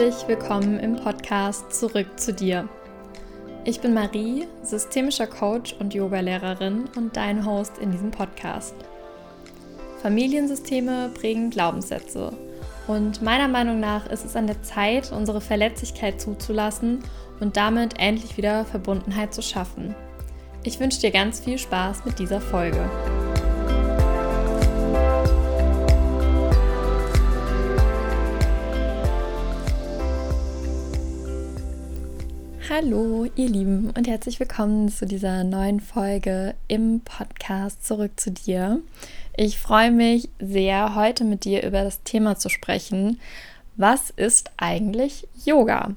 herzlich willkommen im Podcast Zurück zu dir. Ich bin Marie, systemischer Coach und Yogalehrerin und dein Host in diesem Podcast. Familiensysteme prägen Glaubenssätze und meiner Meinung nach ist es an der Zeit, unsere Verletzlichkeit zuzulassen und damit endlich wieder Verbundenheit zu schaffen. Ich wünsche dir ganz viel Spaß mit dieser Folge. Hallo, ihr Lieben, und herzlich willkommen zu dieser neuen Folge im Podcast Zurück zu dir. Ich freue mich sehr, heute mit dir über das Thema zu sprechen. Was ist eigentlich Yoga?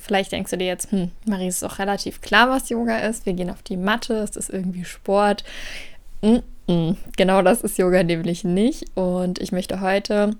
Vielleicht denkst du dir jetzt, hm, Marie, ist doch relativ klar, was Yoga ist. Wir gehen auf die Matte, es ist irgendwie Sport. Mm -mm. Genau das ist Yoga nämlich nicht. Und ich möchte heute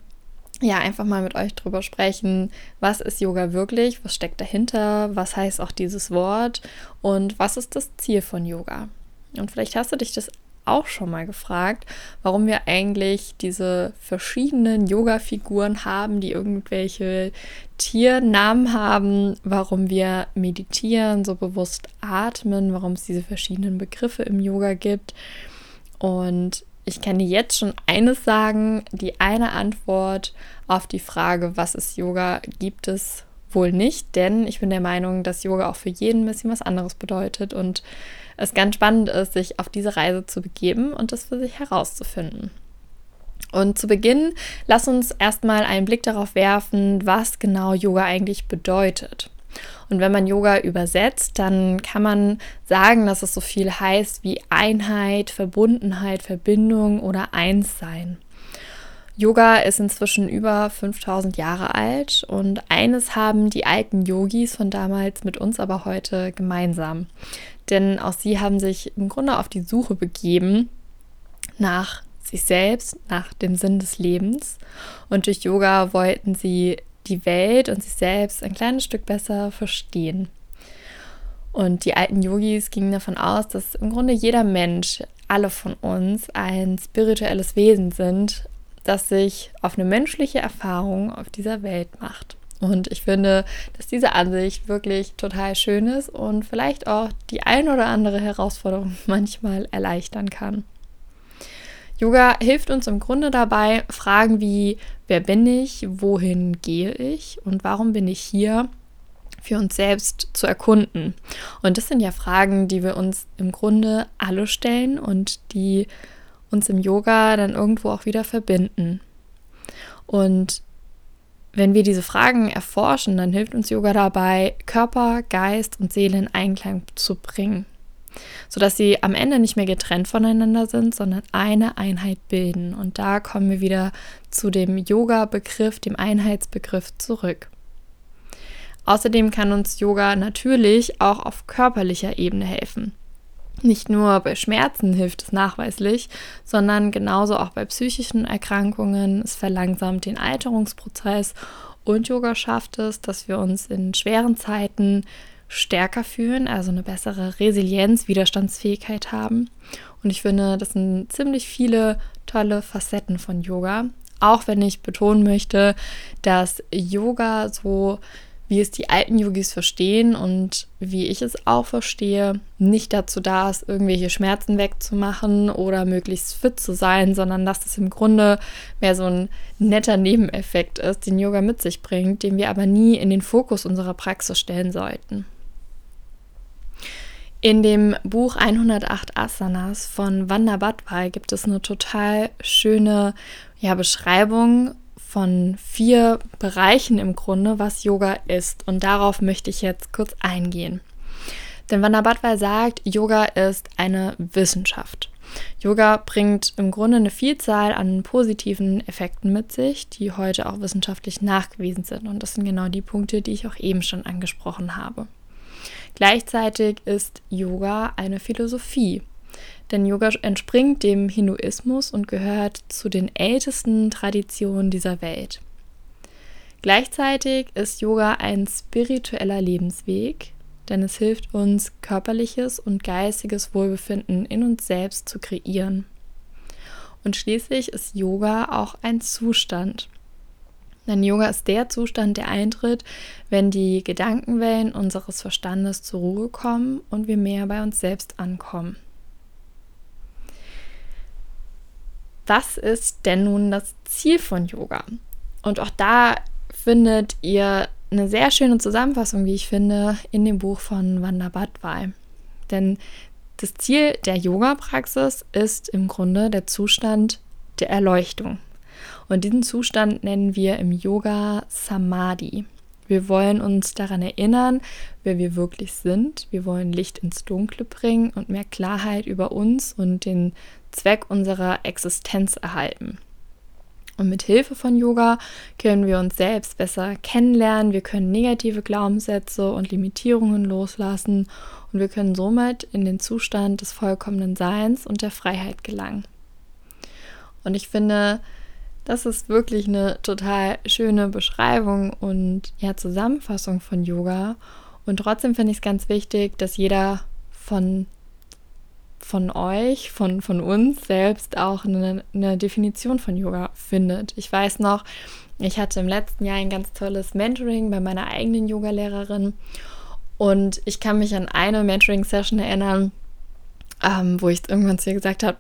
ja, einfach mal mit euch drüber sprechen, was ist Yoga wirklich, was steckt dahinter, was heißt auch dieses Wort und was ist das Ziel von Yoga. Und vielleicht hast du dich das auch schon mal gefragt, warum wir eigentlich diese verschiedenen Yoga-Figuren haben, die irgendwelche Tiernamen haben, warum wir meditieren, so bewusst atmen, warum es diese verschiedenen Begriffe im Yoga gibt. Und ich kann dir jetzt schon eines sagen, die eine Antwort auf die Frage, was ist Yoga, gibt es wohl nicht, denn ich bin der Meinung, dass Yoga auch für jeden ein bisschen was anderes bedeutet und es ganz spannend ist, sich auf diese Reise zu begeben und das für sich herauszufinden. Und zu Beginn, lass uns erstmal einen Blick darauf werfen, was genau Yoga eigentlich bedeutet. Und wenn man Yoga übersetzt, dann kann man sagen, dass es so viel heißt wie Einheit, Verbundenheit, Verbindung oder Einssein. Yoga ist inzwischen über 5000 Jahre alt und eines haben die alten Yogis von damals mit uns aber heute gemeinsam. Denn auch sie haben sich im Grunde auf die Suche begeben nach sich selbst, nach dem Sinn des Lebens. Und durch Yoga wollten sie die Welt und sich selbst ein kleines Stück besser verstehen. Und die alten Yogis gingen davon aus, dass im Grunde jeder Mensch, alle von uns, ein spirituelles Wesen sind, das sich auf eine menschliche Erfahrung auf dieser Welt macht. Und ich finde, dass diese Ansicht wirklich total schön ist und vielleicht auch die ein oder andere Herausforderung manchmal erleichtern kann. Yoga hilft uns im Grunde dabei, Fragen wie, wer bin ich, wohin gehe ich und warum bin ich hier, für uns selbst zu erkunden. Und das sind ja Fragen, die wir uns im Grunde alle stellen und die uns im Yoga dann irgendwo auch wieder verbinden. Und wenn wir diese Fragen erforschen, dann hilft uns Yoga dabei, Körper, Geist und Seele in Einklang zu bringen sodass sie am Ende nicht mehr getrennt voneinander sind, sondern eine Einheit bilden. Und da kommen wir wieder zu dem Yoga-Begriff, dem Einheitsbegriff zurück. Außerdem kann uns Yoga natürlich auch auf körperlicher Ebene helfen. Nicht nur bei Schmerzen hilft es nachweislich, sondern genauso auch bei psychischen Erkrankungen. Es verlangsamt den Alterungsprozess und Yoga schafft es, dass wir uns in schweren Zeiten stärker fühlen, also eine bessere Resilienz, Widerstandsfähigkeit haben. Und ich finde, das sind ziemlich viele tolle Facetten von Yoga. Auch wenn ich betonen möchte, dass Yoga so wie es die alten Yogis verstehen und wie ich es auch verstehe, nicht dazu da ist, irgendwelche Schmerzen wegzumachen oder möglichst fit zu sein, sondern dass das im Grunde mehr so ein netter Nebeneffekt ist, den Yoga mit sich bringt, den wir aber nie in den Fokus unserer Praxis stellen sollten. In dem Buch 108 Asanas von Wanda Bhatwai gibt es eine total schöne ja, Beschreibung von vier Bereichen im Grunde, was Yoga ist. Und darauf möchte ich jetzt kurz eingehen. Denn Wanda Bhatwai sagt, Yoga ist eine Wissenschaft. Yoga bringt im Grunde eine Vielzahl an positiven Effekten mit sich, die heute auch wissenschaftlich nachgewiesen sind. Und das sind genau die Punkte, die ich auch eben schon angesprochen habe. Gleichzeitig ist Yoga eine Philosophie. Denn Yoga entspringt dem Hinduismus und gehört zu den ältesten Traditionen dieser Welt. Gleichzeitig ist Yoga ein spiritueller Lebensweg, denn es hilft uns, körperliches und geistiges Wohlbefinden in uns selbst zu kreieren. Und schließlich ist Yoga auch ein Zustand. Denn Yoga ist der Zustand, der eintritt, wenn die Gedankenwellen unseres Verstandes zur Ruhe kommen und wir mehr bei uns selbst ankommen. Was ist denn nun das Ziel von Yoga? Und auch da findet ihr eine sehr schöne Zusammenfassung, wie ich finde, in dem Buch von Wanda Badwai. Denn das Ziel der Yoga-Praxis ist im Grunde der Zustand der Erleuchtung. Und diesen Zustand nennen wir im Yoga Samadhi. Wir wollen uns daran erinnern, wer wir wirklich sind. Wir wollen Licht ins Dunkle bringen und mehr Klarheit über uns und den Zweck unserer Existenz erhalten. Und mit Hilfe von Yoga können wir uns selbst besser kennenlernen, wir können negative Glaubenssätze und Limitierungen loslassen und wir können somit in den Zustand des vollkommenen Seins und der Freiheit gelangen. Und ich finde, das ist wirklich eine total schöne Beschreibung und ja, Zusammenfassung von Yoga. Und trotzdem finde ich es ganz wichtig, dass jeder von, von euch, von, von uns selbst auch eine, eine Definition von Yoga findet. Ich weiß noch, ich hatte im letzten Jahr ein ganz tolles Mentoring bei meiner eigenen Yogalehrerin. Und ich kann mich an eine Mentoring-Session erinnern, ähm, wo ich irgendwann zu ihr gesagt habe,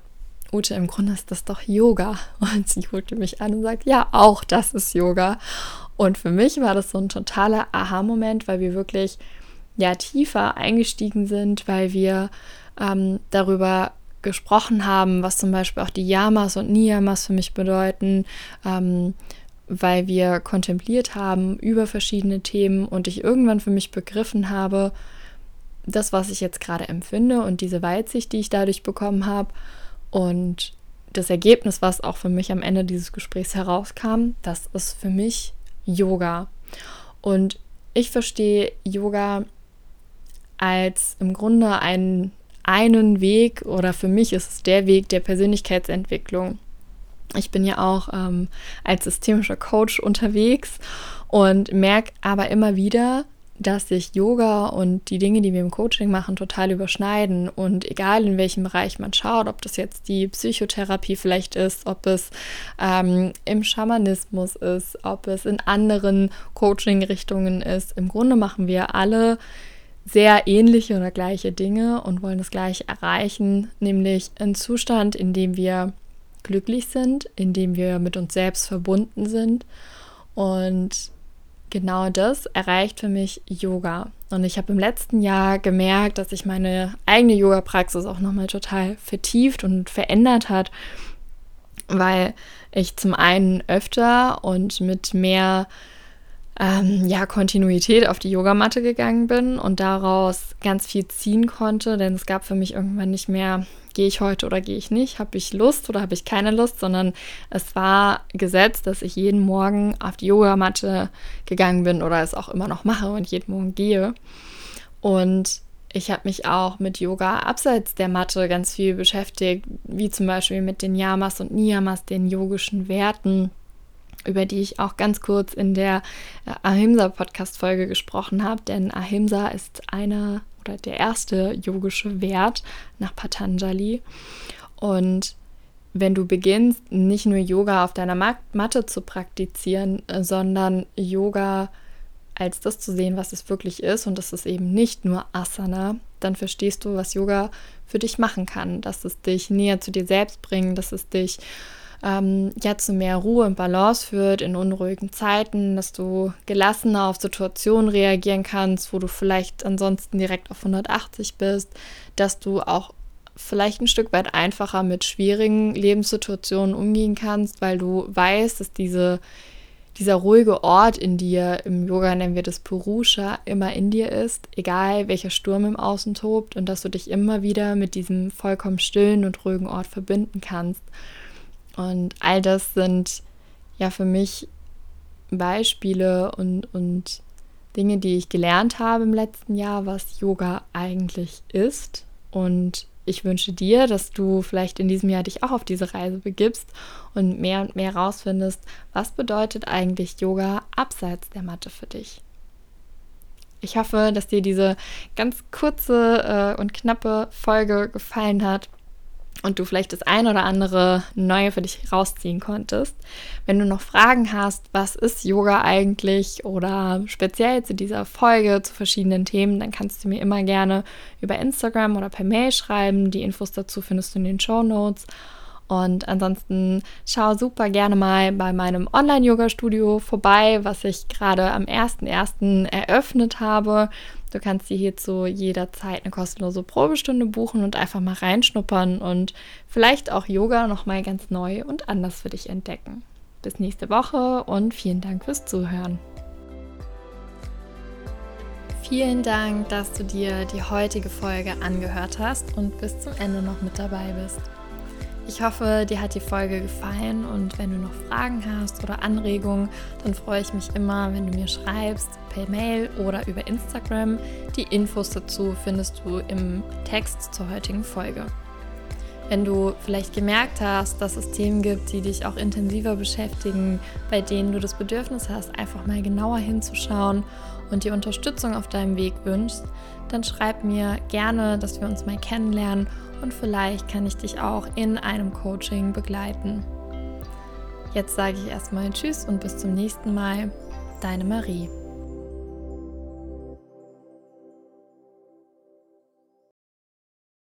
Ute, im Grunde ist das doch Yoga. Und sie holte mich an und sagt, ja, auch das ist Yoga. Und für mich war das so ein totaler Aha-Moment, weil wir wirklich ja tiefer eingestiegen sind, weil wir ähm, darüber gesprochen haben, was zum Beispiel auch die Yamas und Niyamas für mich bedeuten, ähm, weil wir kontempliert haben über verschiedene Themen und ich irgendwann für mich begriffen habe, das, was ich jetzt gerade empfinde und diese Weitsicht, die ich dadurch bekommen habe, und das Ergebnis, was auch für mich am Ende dieses Gesprächs herauskam, das ist für mich Yoga. Und ich verstehe Yoga als im Grunde einen, einen Weg oder für mich ist es der Weg der Persönlichkeitsentwicklung. Ich bin ja auch ähm, als systemischer Coach unterwegs und merke aber immer wieder, dass sich Yoga und die Dinge, die wir im Coaching machen, total überschneiden. Und egal in welchem Bereich man schaut, ob das jetzt die Psychotherapie vielleicht ist, ob es ähm, im Schamanismus ist, ob es in anderen Coaching-Richtungen ist, im Grunde machen wir alle sehr ähnliche oder gleiche Dinge und wollen das gleiche erreichen, nämlich einen Zustand, in dem wir glücklich sind, in dem wir mit uns selbst verbunden sind und genau das erreicht für mich Yoga. Und ich habe im letzten Jahr gemerkt, dass sich meine eigene Yoga-Praxis auch nochmal total vertieft und verändert hat, weil ich zum einen öfter und mit mehr ähm, ja, Kontinuität auf die Yogamatte gegangen bin und daraus ganz viel ziehen konnte, denn es gab für mich irgendwann nicht mehr gehe ich heute oder gehe ich nicht, habe ich Lust oder habe ich keine Lust, sondern es war gesetzt, dass ich jeden Morgen auf die Yogamatte gegangen bin oder es auch immer noch mache und jeden Morgen gehe. Und ich habe mich auch mit Yoga abseits der Matte ganz viel beschäftigt, wie zum Beispiel mit den Yamas und Niyamas, den yogischen Werten, über die ich auch ganz kurz in der äh, Ahimsa-Podcast-Folge gesprochen habe. Denn Ahimsa ist einer oder der erste yogische Wert nach Patanjali. Und wenn du beginnst, nicht nur Yoga auf deiner Matte zu praktizieren, äh, sondern Yoga als das zu sehen, was es wirklich ist, und das ist eben nicht nur Asana, dann verstehst du, was Yoga für dich machen kann, dass es dich näher zu dir selbst bringt, dass es dich ähm, ja zu mehr Ruhe und Balance führt in unruhigen Zeiten, dass du gelassener auf Situationen reagieren kannst, wo du vielleicht ansonsten direkt auf 180 bist, dass du auch vielleicht ein Stück weit einfacher mit schwierigen Lebenssituationen umgehen kannst, weil du weißt, dass diese, dieser ruhige Ort in dir, im Yoga nennen wir das Purusha, immer in dir ist, egal welcher Sturm im Außen tobt und dass du dich immer wieder mit diesem vollkommen stillen und ruhigen Ort verbinden kannst. Und all das sind ja für mich Beispiele und, und Dinge, die ich gelernt habe im letzten Jahr, was Yoga eigentlich ist. Und ich wünsche dir, dass du vielleicht in diesem Jahr dich auch auf diese Reise begibst und mehr und mehr rausfindest, was bedeutet eigentlich Yoga abseits der Matte für dich. Ich hoffe, dass dir diese ganz kurze äh, und knappe Folge gefallen hat und du vielleicht das ein oder andere Neue für dich rausziehen konntest. Wenn du noch Fragen hast, was ist Yoga eigentlich oder speziell zu dieser Folge, zu verschiedenen Themen, dann kannst du mir immer gerne über Instagram oder per Mail schreiben. Die Infos dazu findest du in den Show Notes. Und ansonsten schau super gerne mal bei meinem Online-Yoga-Studio vorbei, was ich gerade am 1.1. eröffnet habe. Du kannst dir hierzu jederzeit eine kostenlose Probestunde buchen und einfach mal reinschnuppern und vielleicht auch Yoga nochmal ganz neu und anders für dich entdecken. Bis nächste Woche und vielen Dank fürs Zuhören. Vielen Dank, dass du dir die heutige Folge angehört hast und bis zum Ende noch mit dabei bist. Ich hoffe, dir hat die Folge gefallen und wenn du noch Fragen hast oder Anregungen, dann freue ich mich immer, wenn du mir schreibst per Mail oder über Instagram. Die Infos dazu findest du im Text zur heutigen Folge. Wenn du vielleicht gemerkt hast, dass es Themen gibt, die dich auch intensiver beschäftigen, bei denen du das Bedürfnis hast, einfach mal genauer hinzuschauen und dir Unterstützung auf deinem Weg wünschst, dann schreib mir gerne, dass wir uns mal kennenlernen und vielleicht kann ich dich auch in einem Coaching begleiten. Jetzt sage ich erstmal Tschüss und bis zum nächsten Mal. Deine Marie.